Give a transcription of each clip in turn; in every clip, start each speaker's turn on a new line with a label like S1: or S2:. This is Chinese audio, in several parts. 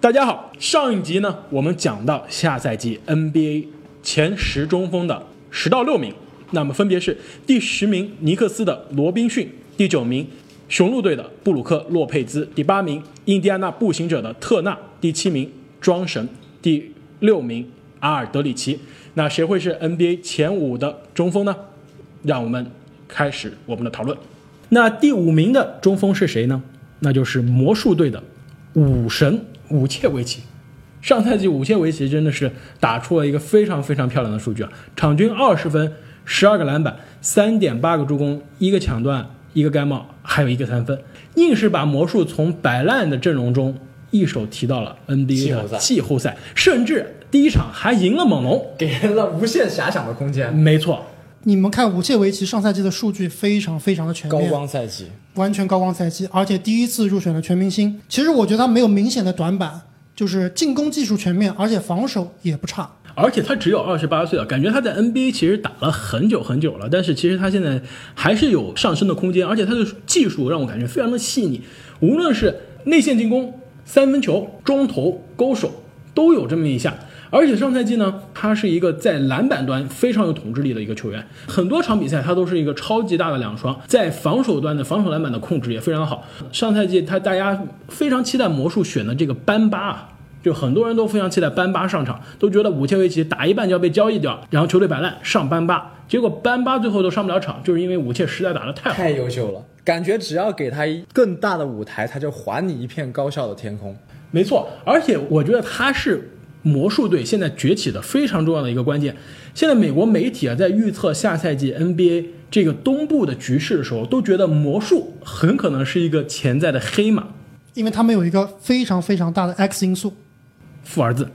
S1: 大家好，上一集呢，我们讲到下赛季 NBA 前十中锋的十到六名，那么分别是第十名尼克斯的罗宾逊，第九名雄鹿队的布鲁克洛佩兹，第八名印第安纳步行者的特纳，第七名庄神，第六名阿尔德里奇。那谁会是 NBA 前五的中锋呢？让我们开始我们的讨论。那第五名的中锋是谁呢？那就是魔术队的武神武切维奇。上赛季五切维奇真的是打出了一个非常非常漂亮的数据啊，场均二十分、十二个篮板、三点八个助攻、一个抢断、一个盖帽，还有一个三分，硬是把魔术从摆烂的阵容中一手提到了 NBA 的季后赛，甚至第一场还赢了猛龙，
S2: 给人了无限遐想的空间。
S1: 没错，
S3: 你们看武切维奇上赛季的数据非常非常的全面高，
S2: 光赛季，
S3: 完全高光赛季，而且第一次入选了全明星。其实我觉得他没有明显的短板，就是进攻技术全面，而且防守也不差。
S1: 而且他只有二十八岁啊，感觉他在 NBA 其实打了很久很久了，但是其实他现在还是有上升的空间，而且他的技术让我感觉非常的细腻，无论是内线进攻、三分球、中投、勾手都有这么一下。而且上赛季呢，他是一个在篮板端非常有统治力的一个球员，很多场比赛他都是一个超级大的两双，在防守端的防守篮板的控制也非常好。上赛季他大家非常期待魔术选的这个班巴啊。就很多人都非常期待班巴上场，都觉得武切维奇打一半就要被交易掉，然后球队摆烂上班巴，结果班巴最后都上不了场，就是因为武切实在打得太好。
S2: 太优秀了，感觉只要给他一更大的舞台，他就还你一片高效的天空。
S1: 没错，而且我觉得他是魔术队现在崛起的非常重要的一个关键。现在美国媒体啊，在预测下赛季 NBA 这个东部的局势的时候，都觉得魔术很可能是一个潜在的黑马。
S3: 因为他们有一个非常非常大的 X 因素，
S1: 富儿子。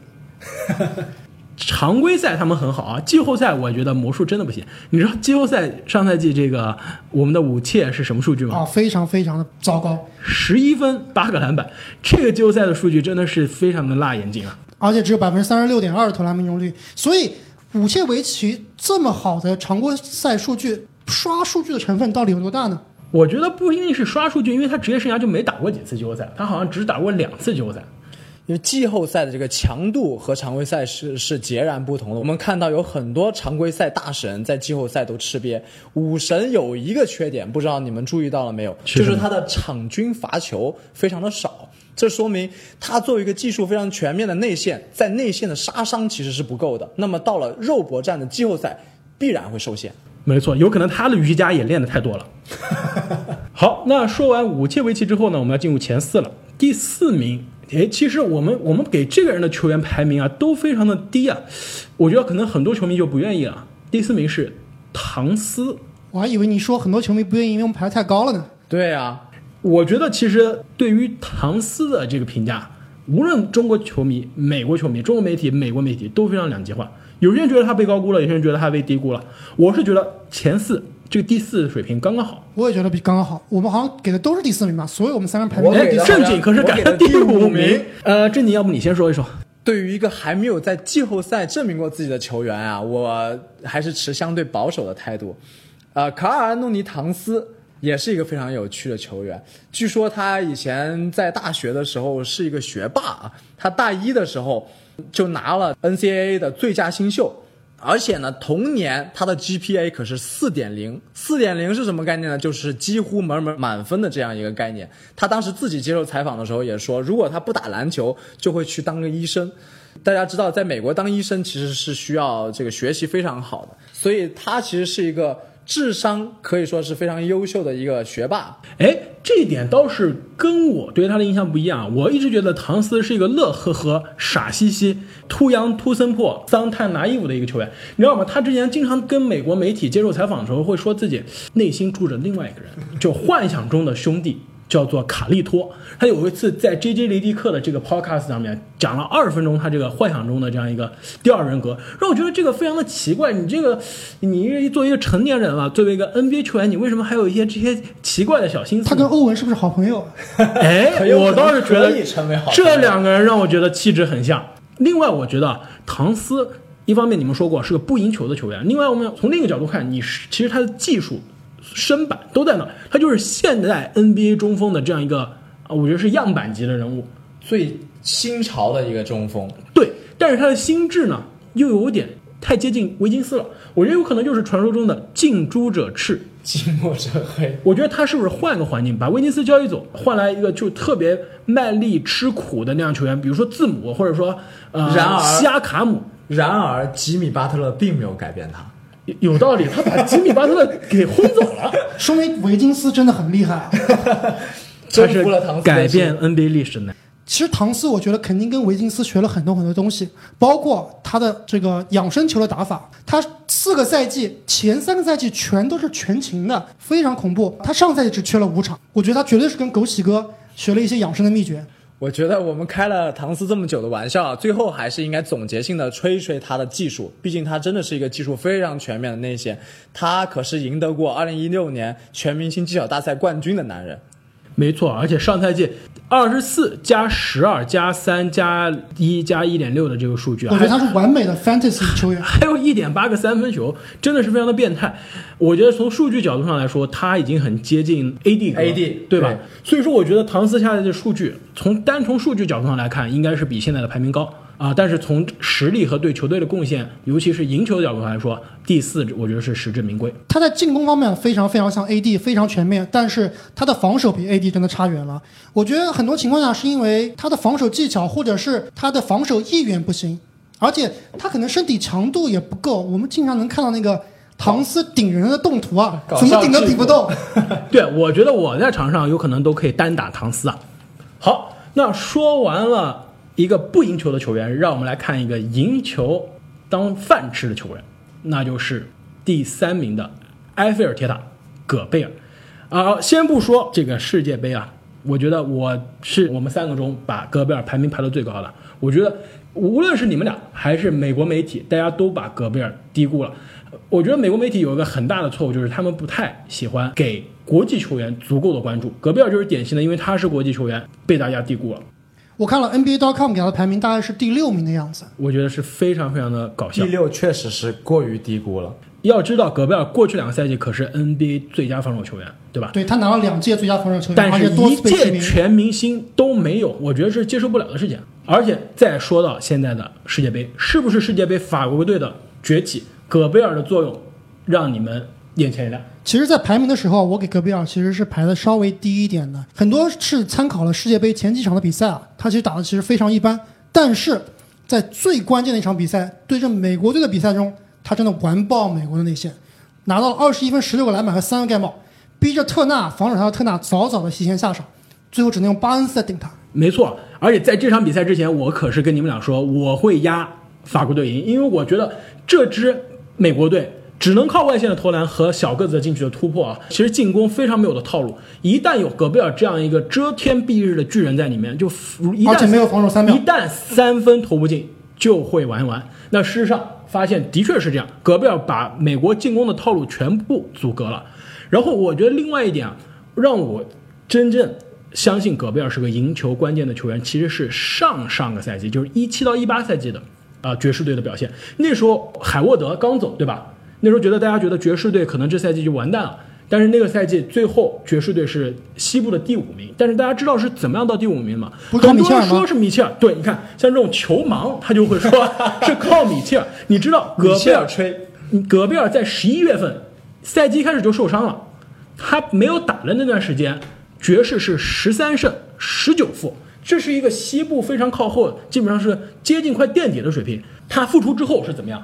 S1: 常规赛他们很好啊，季后赛我觉得魔术真的不行。你知道季后赛上赛季这个我们的武切是什么数据吗？
S3: 啊，非常非常的糟糕，
S1: 十一分八个篮板，这个季后赛的数据真的是非常的辣眼睛啊！
S3: 而且只有百分之三十六点二的投篮命中率。所以武切维奇这么好的常规赛数据，刷数据的成分到底有多大呢？
S1: 我觉得不一定是刷数据，因为他职业生涯就没打过几次季后赛，他好像只打过两次季后赛。
S2: 因为季后赛的这个强度和常规赛是是截然不同的。我们看到有很多常规赛大神在季后赛都吃瘪。武神有一个缺点，不知道你们注意到了没有？就是他的场均罚球非常的少。这说明他作为一个技术非常全面的内线，在内线的杀伤其实是不够的。那么到了肉搏战的季后赛，必然会受限。
S1: 没错，有可能他的瑜伽也练得太多了。好，那说完五切维奇之后呢，我们要进入前四了。第四名，诶，其实我们我们给这个人的球员排名啊，都非常的低啊。我觉得可能很多球迷就不愿意了。第四名是唐斯，
S3: 我还以为你说很多球迷不愿意，因为我们排得太高了呢。
S2: 对啊，
S1: 我觉得其实对于唐斯的这个评价，无论中国球迷、美国球迷、中国媒体、美国媒体都非常两极化。有些人觉得他被高估了，有些人觉得他被低估了。我是觉得前四这个第四的水平刚刚好。
S3: 我也觉得比刚刚好。我们好像给的都是第四名吧，所以我们三个人排名。
S1: 正经可是改了第五名。呃，正经，要不你先说一说？
S2: 对于一个还没有在季后赛证明过自己的球员啊，我还是持相对保守的态度。呃，卡尔安东尼唐斯也是一个非常有趣的球员。据说他以前在大学的时候是一个学霸啊，他大一的时候就拿了 NCAA 的最佳新秀。而且呢，同年他的 GPA 可是四点零，四点零是什么概念呢？就是几乎门门满分的这样一个概念。他当时自己接受采访的时候也说，如果他不打篮球，就会去当个医生。大家知道，在美国当医生其实是需要这个学习非常好的，所以他其实是一个智商可以说是非常优秀的一个学霸。
S1: 哎，这一点倒是跟我对他的印象不一样。我一直觉得唐斯是一个乐呵呵、傻兮兮、秃羊秃森破、桑泰拿衣服的一个球员，你知道吗？他之前经常跟美国媒体接受采访的时候，会说自己内心住着另外一个人，就幻想中的兄弟。叫做卡利托，他有一次在 J J 雷迪克的这个 podcast 上面讲了二十分钟他这个幻想中的这样一个第二人格，让我觉得这个非常的奇怪。你这个，你作为一个成年人了，作为一个 NBA 球员，你为什么还有一些这些奇怪的小心思？
S3: 他跟欧文是不是好朋友？
S1: 哎，我倒是觉得这两个人让我觉得气质很像。另外，我觉得唐斯一方面你们说过是个不赢球的球员，另外我们从另一个角度看，你是其实他的技术、身板都在那儿，他就是现代 NBA 中锋的这样一个，啊，我觉得是样板级的人物。
S2: 最新潮的一个中锋。
S1: 对，但是他的心智呢，又有点太接近维金斯了。我觉得有可能就是传说中的近朱者赤。
S2: 近墨者黑，
S1: 我觉得他是不是换个环境，把威金斯交易走，换来一个就特别卖力吃苦的那样球员，比如说字母，或者说呃
S2: 然而
S1: 西亚卡姆，
S2: 然而吉米巴特勒并没有改变他。
S1: 有有道理，他把吉米巴特勒给轰走了，
S3: 说明维金斯真的很厉害啊。
S1: 他
S2: 征
S1: 是
S2: 服了唐斯
S1: 改变 NBA 历史的。
S3: 其实唐斯，我觉得肯定跟维金斯学了很多很多东西，包括他的这个养生球的打法。他四个赛季前三个赛季全都是全勤的，非常恐怖。他上赛季只缺了五场，我觉得他绝对是跟枸杞哥学了一些养生的秘诀。
S2: 我觉得我们开了唐斯这么久的玩笑啊，最后还是应该总结性的吹一吹他的技术，毕竟他真的是一个技术非常全面的内线，他可是赢得过2016年全明星技巧大赛冠军的男人。
S1: 没错，而且上赛季二十四加十二加三加一加一点六的这个数据啊，
S3: 我觉得他是完美的 fantasy 球员。
S1: 还有一点八个三分球，真的是非常的变态。我觉得从数据角度上来说，他已经很接近 AD 格
S2: AD
S1: 对吧？
S2: 对
S1: 所以说，我觉得唐斯下来的数据，从单从数据角度上来看，应该是比现在的排名高啊。但是从实力和对球队的贡献，尤其是赢球的角度上来说，第四我觉得是实至名归。
S3: 他在进攻方面非常非常像 AD，非常全面，但是他的防守比 AD 真的差远了。我觉得很多情况下是因为他的防守技巧或者是他的防守意愿不行，而且他可能身体强度也不够。我们经常能看到那个唐斯顶人的动图啊，怎么顶都顶不动。
S1: 对，我觉得我在场上有可能都可以单打唐斯啊。好，那说完了一个不赢球的球员，让我们来看一个赢球当饭吃的球员，那就是第三名的埃菲尔铁塔戈贝尔。啊，先不说这个世界杯啊，我觉得我是我们三个中把戈贝尔排名排到最高的。我觉得无论是你们俩还是美国媒体，大家都把戈贝尔低估了。我觉得美国媒体有一个很大的错误，就是他们不太喜欢给国际球员足够的关注。戈贝尔就是典型的，因为他是国际球员，被大家低估了。
S3: 我看了 NBA.com 给他的排名，大概是第六名的样子。
S1: 我觉得是非常非常的搞笑
S2: 第。六确实是过于低估了。
S1: 要知道，戈贝尔过去两个赛季可是 NBA 最佳防守球员，对吧？
S3: 对他拿了两届最佳防守球员，
S1: 但是
S3: 而且多
S1: 一。届全明星都没有，我觉得是接受不了的事情。而且再说到现在的世界杯，是不是世界杯法国队的崛起，戈贝尔的作用让你们眼前一亮？
S3: 其实，在排名的时候，我给戈贝尔其实是排的稍微低一点的，很多是参考了世界杯前几场的比赛啊，他其实打的其实非常一般，但是在最关键的一场比赛对阵美国队的比赛中，他真的完爆美国的内线，拿到了二十一分、十六个篮板和三个盖帽，逼着特纳防守他的特纳早早的提前下场，最后只能用巴恩斯来顶他。
S1: 没错，而且在这场比赛之前，我可是跟你们俩说我会压法国队赢，因为我觉得这支美国队只能靠外线的投篮和小个子的禁区的突破啊，其实进攻非常没有的套路。一旦有戈贝尔这样一个遮天蔽日的巨人在里面，就一旦
S3: 而且没有防守三秒
S1: 一旦三分投不进，就会玩完。那事实上发现的确是这样，戈贝尔把美国进攻的套路全部阻隔了。然后我觉得另外一点啊，让我真正相信戈贝尔是个赢球关键的球员，其实是上上个赛季，就是一七到一八赛季的啊、爵士队的表现。那时候海沃德刚走，对吧？那时候觉得大家觉得爵士队可能这赛季就完蛋了。但是那个赛季最后爵士队是西部的第五名，但是大家知道是怎么样到第五名吗？
S3: 不是靠
S1: 很多人
S3: 米切尔吗
S1: 说是米切尔，对，你看像这种球盲，他就会说是靠米切尔。你知道戈贝尔
S2: 尔吹，
S1: 戈贝尔在十一月份赛季一开始就受伤了，他没有打的那段时间，爵士是十三胜十九负，这是一个西部非常靠后，基本上是接近快垫底的水平。他复出之后是怎么样？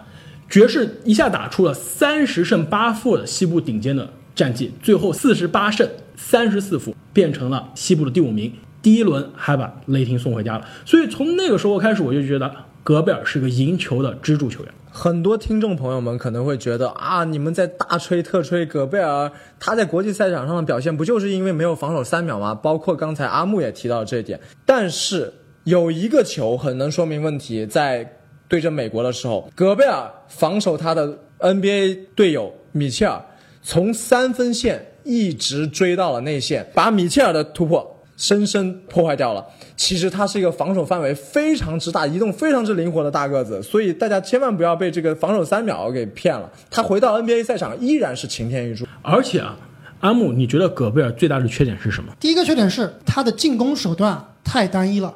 S1: 爵士一下打出了三十胜八负的西部顶尖的战绩，最后四十八胜三十四负，变成了西部的第五名。第一轮还把雷霆送回家了，所以从那个时候开始，我就觉得戈贝尔是个赢球的支柱球员。
S2: 很多听众朋友们可能会觉得啊，你们在大吹特吹戈贝尔，他在国际赛场上的表现不就是因为没有防守三秒吗？包括刚才阿木也提到这一点。但是有一个球很能说明问题，在对阵美国的时候，戈贝尔防守他的 NBA 队友米切尔，从三分线一直追到了内线，把米切尔的突破深深破坏掉了。其实他是一个防守范围非常之大、移动非常之灵活的大个子，所以大家千万不要被这个防守三秒给骗了。他回到 NBA 赛场依然是擎天一柱。
S1: 而且啊，阿木，你觉得戈贝尔最大的缺点是什么？
S3: 第一个缺点是他的进攻手段太单一了，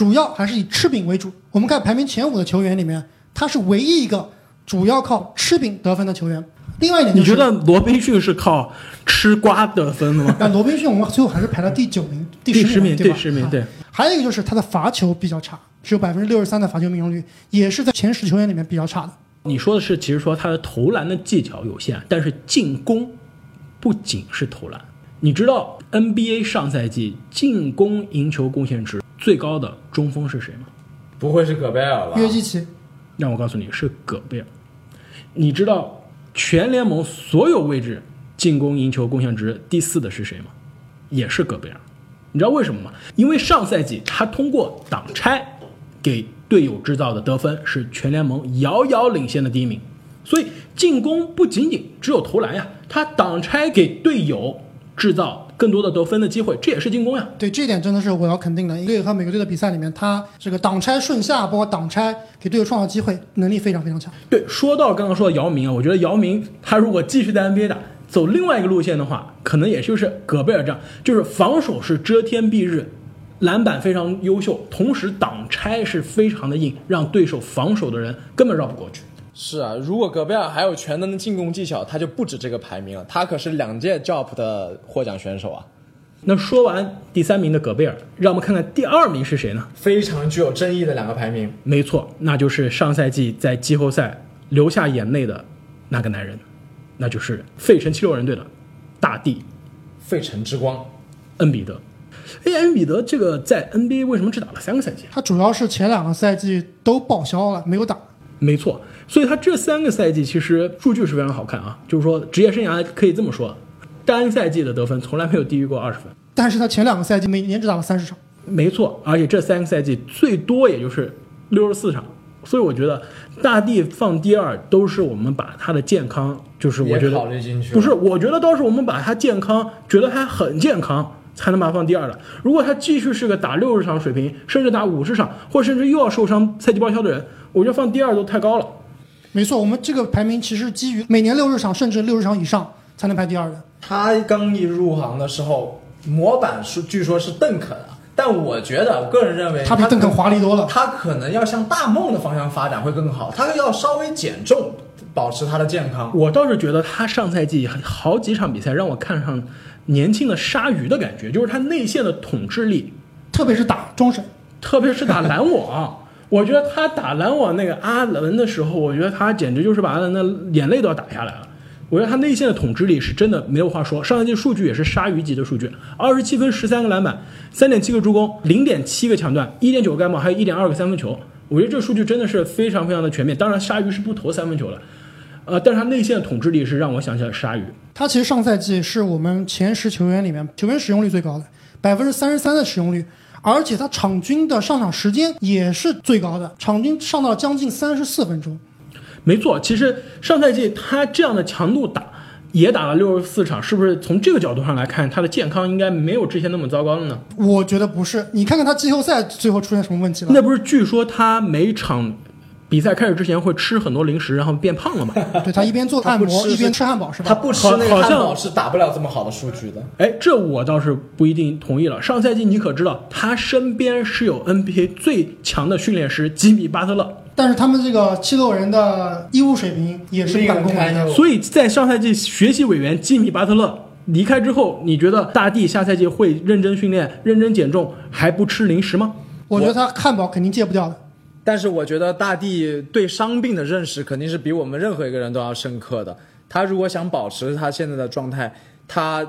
S3: 主要还是以吃饼为主。我们看排名前五的球员里面，他是唯一一个主要靠吃饼得分的球员。另外一点就是，
S1: 你觉得罗宾逊是靠吃瓜得分的吗？
S3: 那罗宾逊我们最后还是排到第九名、第
S1: 第十名，
S3: 对吧？
S1: 第十名，
S3: 啊
S1: 对。
S3: 还有一个就是他的罚球比较差，只有百分之六十三的罚球命中率，也是在前十球员里面比较差的。
S1: 你说的是，其实说他的投篮的技巧有限，但是进攻不仅是投篮。你知道 NBA 上赛季进攻赢球贡献值最高的中锋是谁吗？
S2: 不会是戈贝尔吧？
S3: 约基奇，
S1: 让我告诉你是戈贝尔。你知道全联盟所有位置进攻赢球贡献值第四的是谁吗？也是戈贝尔。你知道为什么吗？因为上赛季他通过挡拆给队友制造的得分是全联盟遥遥领先的第一名，所以进攻不仅仅只有投篮呀，他挡拆给队友制造更多的得分的机会，这也是进攻呀。
S3: 对这一点真的是我要肯定的。一个队和每个队的比赛里面，他这个挡拆顺下，包括挡拆给队友创造机会，能力非常非常强。
S1: 对，说到刚刚说的姚明啊，我觉得姚明他如果继续在 NBA 打，走另外一个路线的话，可能也就是戈贝尔这样，就是防守是遮天蔽日，篮板非常优秀，同时挡拆是非常的硬，让对手防守的人根本绕不过去。
S2: 是啊，如果戈贝尔还有全能的进攻技巧，他就不止这个排名了。他可是两届 JOP 的获奖选手啊，
S1: 那说完第三名的戈贝尔，让我们看看第二名是谁呢？
S2: 非常具有争议的两个排名。
S1: 没错，那就是上赛季在季后赛流下眼泪的那个男人，那就是费城七六人队的大帝
S2: 费城之光，
S1: 恩比德。哎，恩比德这个在 NBA 为什么只打了三个赛季？
S3: 他主要是前两个赛季都报销了，没有打。
S1: 没错，所以他这三个赛季其实数据是非常好看啊，就是说职业生涯可以这么说，单赛季的得分从来没有低于过二十分。
S3: 但是他前两个赛季每年只打了三十场。
S1: 没错，而且这三个赛季最多也就是六十四场，所以我觉得大帝放第二都是我们把他的健康，就是我觉得
S2: 考虑进去
S1: 不是，我觉得倒是我们把他健康，觉得他很健康。才能把他放第二的。如果他继续是个打六十场水平，甚至打五十场，或甚至又要受伤、赛季报销的人，我觉得放第二都太高了。
S3: 没错，我们这个排名其实基于每年六十场甚至六十场以上才能排第二的。
S2: 他刚一入行的时候，模板是据说是邓肯啊，但我觉得，我个人认为
S3: 他比邓肯华丽多了。
S2: 他可能要向大梦的方向发展会更好，他要稍微减重，保持他的健康。
S1: 我倒是觉得他上赛季好几场比赛让我看上年轻的鲨鱼的感觉，就是他内线的统治力，
S3: 特别是打中审，
S1: 特别是打篮网。我觉得他打篮网那个阿伦的时候，我觉得他简直就是把阿伦的眼泪都要打下来了。我觉得他内线的统治力是真的没有话说，上赛季数据也是鲨鱼级的数据，二十七分、十三个篮板、三点七个助攻、零点七个抢断、一点九个盖帽，还有一点二个三分球。我觉得这个数据真的是非常非常的全面。当然，鲨鱼是不投三分球的，呃，但是他内线的统治力是让我想起了鲨鱼。
S3: 他其实上赛季是我们前十球员里面球员使用率最高的，百分之三十三的使用率，而且他场均的上场时间也是最高的，场均上到将近三十四分钟。
S1: 没错，其实上赛季他这样的强度打也打了六十四场，是不是从这个角度上来看，他的健康应该没有之前那么糟糕了呢？
S3: 我觉得不是，你看看他季后赛最后出现什么问题了？
S1: 那不是据说他每场比赛开始之前会吃很多零食，然后变胖了嘛？
S3: 对他一边做按摩一边吃汉堡是吧？
S2: 他不吃那个
S1: 好像
S2: 汉堡是打不了这么好的数据的。
S1: 哎，这我倒是不一定同意了。上赛季你可知道，他身边是有 NBA 最强的训练师吉米巴特勒，
S3: 但是他们这个七六人的医务水平也是不敢恭维的。
S1: 所以在上赛季学习委员吉米巴特勒离开之后，你觉得大帝下赛季会认真训练、认真减重，还不吃零食吗？
S3: 我觉得他汉堡肯定戒不掉的。
S2: 但是我觉得大帝对伤病的认识肯定是比我们任何一个人都要深刻的。他如果想保持他现在的状态，他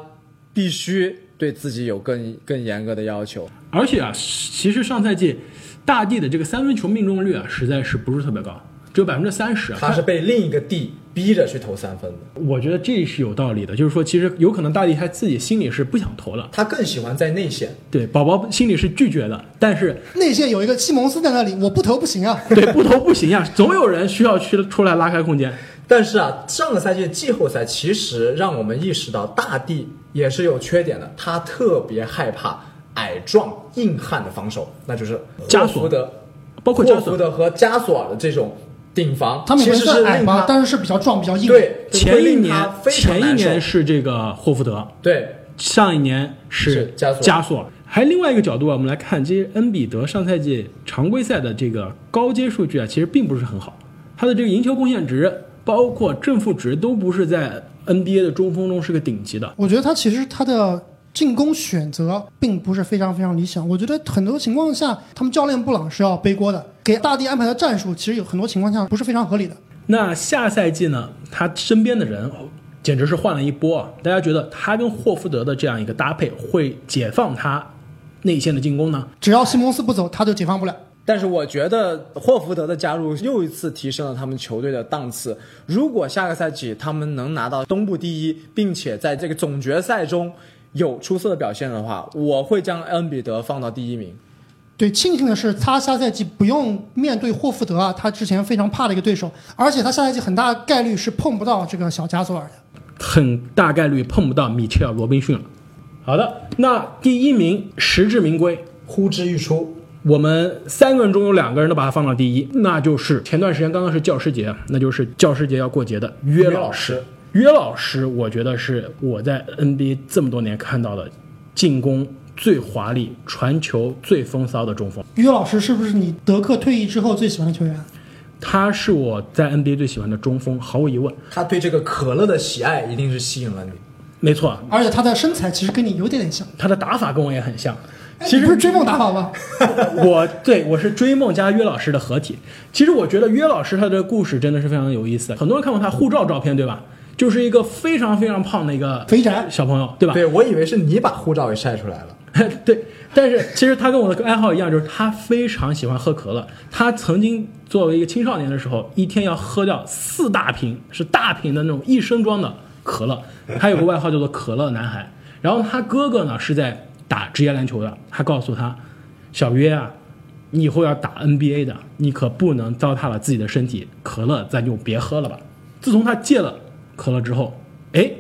S2: 必须对自己有更更严格的要求。
S1: 而且啊，其实上赛季大帝的这个三分球命中率啊，实在是不是特别高，只有百分之三十。
S2: 他是被另一个帝逼着去投三分的，
S1: 我觉得这是有道理的，就是说，其实有可能大帝他自己心里是不想投的，
S2: 他更喜欢在内线。
S1: 对，宝宝心里是拒绝的，但是
S3: 内线有一个西蒙斯在那里，我不投不行啊。
S1: 对不投不行啊，总有人需要去出来拉开空间。
S2: 但是啊，上个赛季季后赛其实让我们意识到大帝也是有缺点的，他特别害怕矮壮硬汉的防守，那就是
S1: 加索
S2: 霍福德、
S1: 包括加索
S2: 霍福德和加索尔的这种顶防，
S3: 他
S2: 其实是
S3: 矮吧，但是是比较壮、比较硬。，
S2: 对
S1: 前一年前一年是这个霍福德，
S2: 对。
S1: 上一年是
S2: 是加索尔
S1: 加索，还另外一个角度啊，我们来看，其实恩比德上赛季常规赛的这个高阶数据啊，其实并不是很好，他的这个赢球贡献值，包括正负值都不是在 NBA 的中锋中是个顶级的。
S3: 我觉得他其实他的进攻选择并不是非常非常理想。我觉得很多情况下，他们教练布朗是要背锅的，给大帝安排的战术其实有很多情况下不是非常合理的。
S1: 那下赛季呢，他身边的人简直是换了一波啊！大家觉得他跟霍福德的这样一个搭配会解放他内线的进攻呢？
S3: 只要西蒙斯不走，他就解放不了。
S2: 但是我觉得霍福德的加入又一次提升了他们球队的档次。如果下个赛季他们能拿到东部第一，并且在这个总决赛中有出色的表现的话，我会将恩比德放到第一名。
S3: 对，庆幸的是他下赛季不用面对霍福德啊，他之前非常怕的一个对手，而且他下赛季很大概率是碰不到这个小加索尔的。
S1: 很大概率碰不到米切尔·罗宾逊了。好的，那第一名实至名归，
S2: 呼之欲出。
S1: 我们三个人中有两个人都把他放到第一，那就是前段时间刚刚是教师节，那就是教师节要过节的约老师。约老师，我觉得是我在 NBA 这么多年看到的进攻最华丽、传球最风骚的中锋。
S3: 约老师是不是你德克退役之后最喜欢的球员？
S1: 他是我在 NBA 最喜欢的中锋，毫无疑问。
S2: 他对这个可乐的喜爱一定是吸引了你。
S1: 没错，
S3: 而且他的身材其实跟你有点点像，
S1: 他的打法跟我也很像。
S3: 其实不是追梦打法吗？
S1: 我对我是追梦加约老师的合体。其实我觉得约老师他的故事真的是非常有意思。很多人看过他护照照片，对吧？就是一个非常非常胖的一个
S3: 肥宅
S1: 小朋友，对吧？
S2: 对，我以为是你把护照给晒出来了。
S1: 对，但是其实他跟我的爱好一样，就是他非常喜欢喝可乐。他曾经作为一个青少年的时候，一天要喝掉四大瓶，是大瓶的那种一升装的可乐。他有个外号叫做“可乐男孩”。然后他哥哥呢是在打职业篮球的，他告诉他：“小约啊，你以后要打 NBA 的，你可不能糟蹋了自己的身体。可乐咱就别喝了吧。”自从他戒了可乐之后，哎，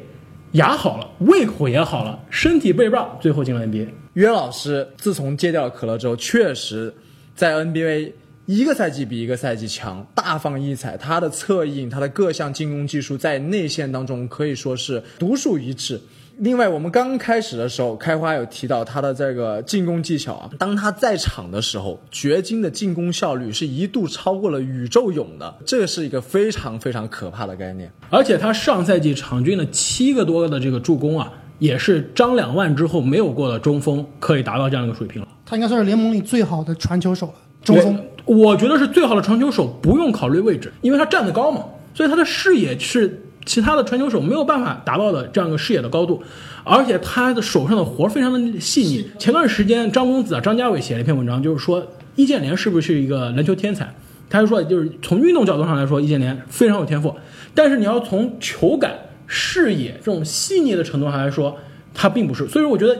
S1: 牙好了，胃口也好了，身体倍儿棒，最后进了 NBA。
S2: 约老师自从戒掉了可乐之后，确实在 NBA 一个赛季比一个赛季强，大放异彩。他的策应，他的各项进攻技术在内线当中可以说是独树一帜。另外，我们刚开始的时候，开花有提到他的这个进攻技巧啊，当他在场的时候，掘金的进攻效率是一度超过了宇宙勇的，这是一个非常非常可怕的概念。
S1: 而且他上赛季场均的七个多的这个助攻啊，也是张两万之后没有过的中锋可以达到这样一个水平了。
S3: 他应该算是联盟里最好的传球手了，中锋。
S1: 我觉得是最好的传球手，不用考虑位置，因为他站得高嘛，所以他的视野是其他的传球手没有办法达到的这样一个视野的高度，而且他的手上的活儿非常的细腻。前段时间张公子啊、张家伟写了一篇文章，就是说易建联是不是一个篮球天才？他就说，就是从运动角度上来说，易建联非常有天赋，但是你要从球感、视野这种细腻的程度上来说，他并不是。所以我觉得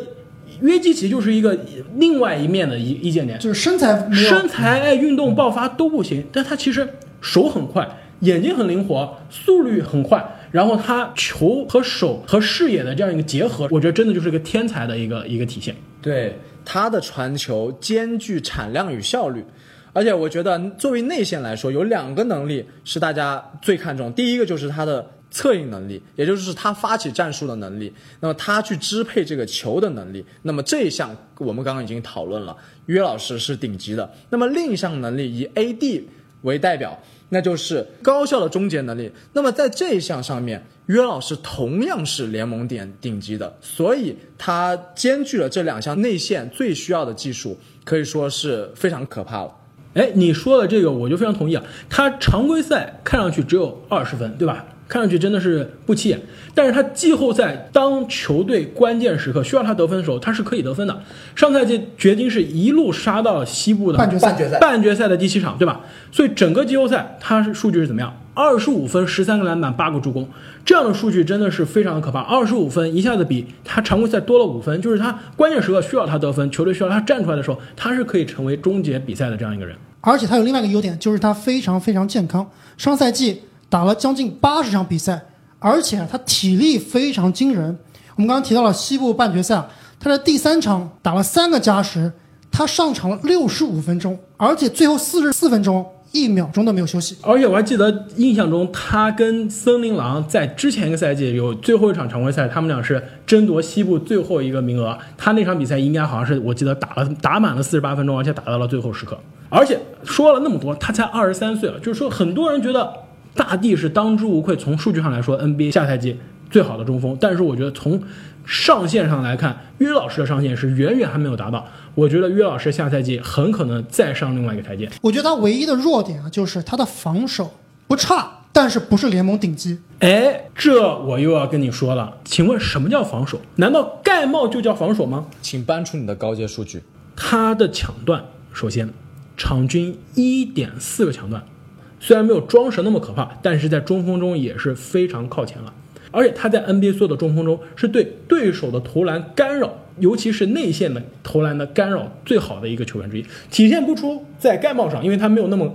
S1: 约基奇就是一个另外一面的易易建联，
S3: 就是身材
S1: 身材、哎运动爆发都不行，但他其实手很快，眼睛很灵活，速率很快，然后他球和手和视野的这样一个结合，我觉得真的就是一个天才的一个一个体现。
S2: 对他的传球兼具产量与效率，而且我觉得作为内线来说，有两个能力是大家最看重。第一个就是他的策应能力，也就是他发起战术的能力，那么他去支配这个球的能力。那么这一项我们刚刚已经讨论了，约老师是顶级的。那么另一项能力以 AD 为代表，那就是高效的终结能力。那么在这一项上面，约老师同样是联盟点顶级的，所以他兼具了这两项内线最需要的技术，可以说是非常可怕了。
S1: 哎，你说的这个我就非常同意啊。他常规赛看上去只有二十分，对吧？看上去真的是不起眼，但是他季后赛当球队关键时刻需要他得分的时候，他是可以得分的。上赛季掘金是一路杀到了西部的
S3: 半决赛
S2: 半决赛
S1: 半决赛的第七场，对吧？所以整个季后赛他是数据是怎么样？二十五分、十三个篮板、八个助攻，这样的数据真的是非常的可怕。二十五分一下子比他常规赛多了五分，就是他关键时刻需要他得分，球队需要他站出来的时候，他是可以成为终结比赛的这样一个人。
S3: 而且他有另外一个优点，就是他非常非常健康。上赛季打了将近八十场比赛，而且他体力非常惊人。我们刚刚提到了西部半决赛，他在第三场打了三个加时，他上场了六十五分钟，而且最后四十四分钟一秒钟都没有休息。
S1: 而且我还记得印象中，他跟森林狼在之前一个赛季有最后一场常规赛，他们俩是争夺西部最后一个名额。他那场比赛应该好像是我记得打了打满了四十八分钟，而且打到了最后时刻。而且说了那么多，他才二十三岁啊，就是说很多人觉得大帝是当之无愧，从数据上来说，NBA 下赛季最好的中锋。但是我觉得从上限上来看，约老师的上限是远远还没有达到。我觉得约老师下赛季很可能再上另外一个台阶。
S3: 我觉得他唯一的弱点啊，就是他的防守不差，但是不是联盟顶级。
S1: 哎，这我又要跟你说了，请问什么叫防守？难道盖帽就叫防守吗？
S2: 请搬出你的高阶数据。
S1: 他的抢断，首先场均一点四个抢断，虽然没有庄神那么可怕，但是在中锋中也是非常靠前了。而且他在 NBA 所有的中锋中，是对对手的投篮干扰，尤其是内线的投篮的干扰最好的一个球员之一。体现不出在盖帽上，因为他没有那么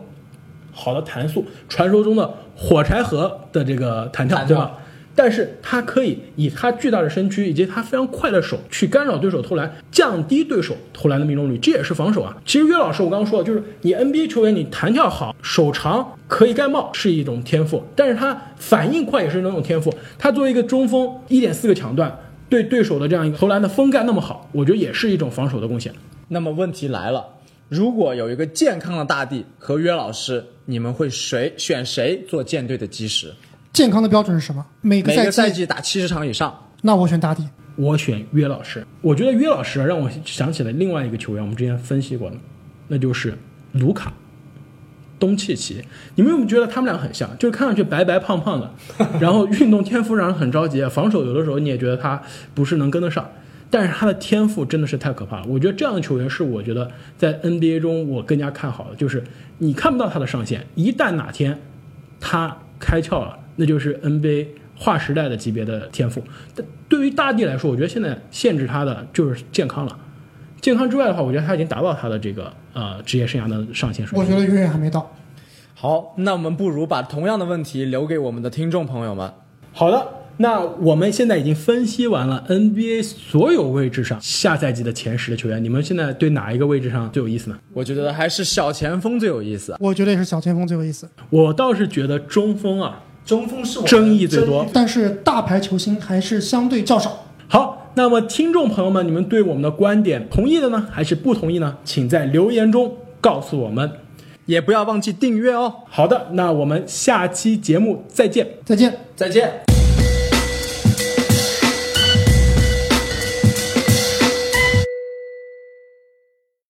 S1: 好的弹速，传说中的火柴盒的这个弹跳，
S2: 弹跳
S1: 对吧？但是他可以以他巨大的身躯以及他非常快的手去干扰对手投篮，降低对手投篮的命中率，这也是防守啊。其实约老师，我刚刚说的就是你 NBA 球员，你弹跳好，手长，可以盖帽是一种天赋，但是他反应快也是那种天赋。他作为一个中锋，一点四个抢断，对对手的这样一个投篮的封盖那么好，我觉得也是一种防守的贡献。
S2: 那么问题来了，如果有一个健康的大帝和约老师，你们会谁选谁做舰队的基石？
S3: 健康的标准是什么？每个
S2: 每个赛
S3: 赛季，
S2: 季打七十场以上。
S3: 那我选大帝。
S1: 我选约老师，我觉得约老师让我想起了另外一个球员，我们之前分析过的，那就是卢卡。东契奇，你们有没有觉得他们俩很像？就是看上去白白胖胖的，然后运动天赋让人很着急，防守有的时候你也觉得他不是能跟得上，但是他的天赋真的是太可怕了。我觉得这样的球员是我觉得在 NBA 中我更加看好的，就是你看不到他的上限，一旦哪天他开窍了，那就是 NBA 划时代的级别的天赋。但对于大帝来说，我觉得现在限制他的就是健康了。健康之外的话，我觉得他已经达到他的这个呃职业生涯的上限水平。
S3: 我觉得远远还没到。
S2: 好，那我们不如把同样的问题留给我们的听众朋友们。
S1: 好的，那我们现在已经分析完了 NBA 所有位置上下赛季的前十的球员，你们现在对哪一个位置上最有意思呢？
S2: 我觉得还是小前锋最有意思。
S3: 我觉得也是小前锋最有意思。
S1: 我倒是觉得中锋啊，
S2: 中锋是我
S1: 争议最多。
S3: 但是大牌球星还是相对较少。
S1: 好，那么听众朋友们，你们对我们的观点同意的呢，还是不同意呢？请在留言中告诉我们。
S2: 也不要忘记订阅哦。
S1: 好的，那我们下期节目再见。
S3: 再见。
S2: 再见。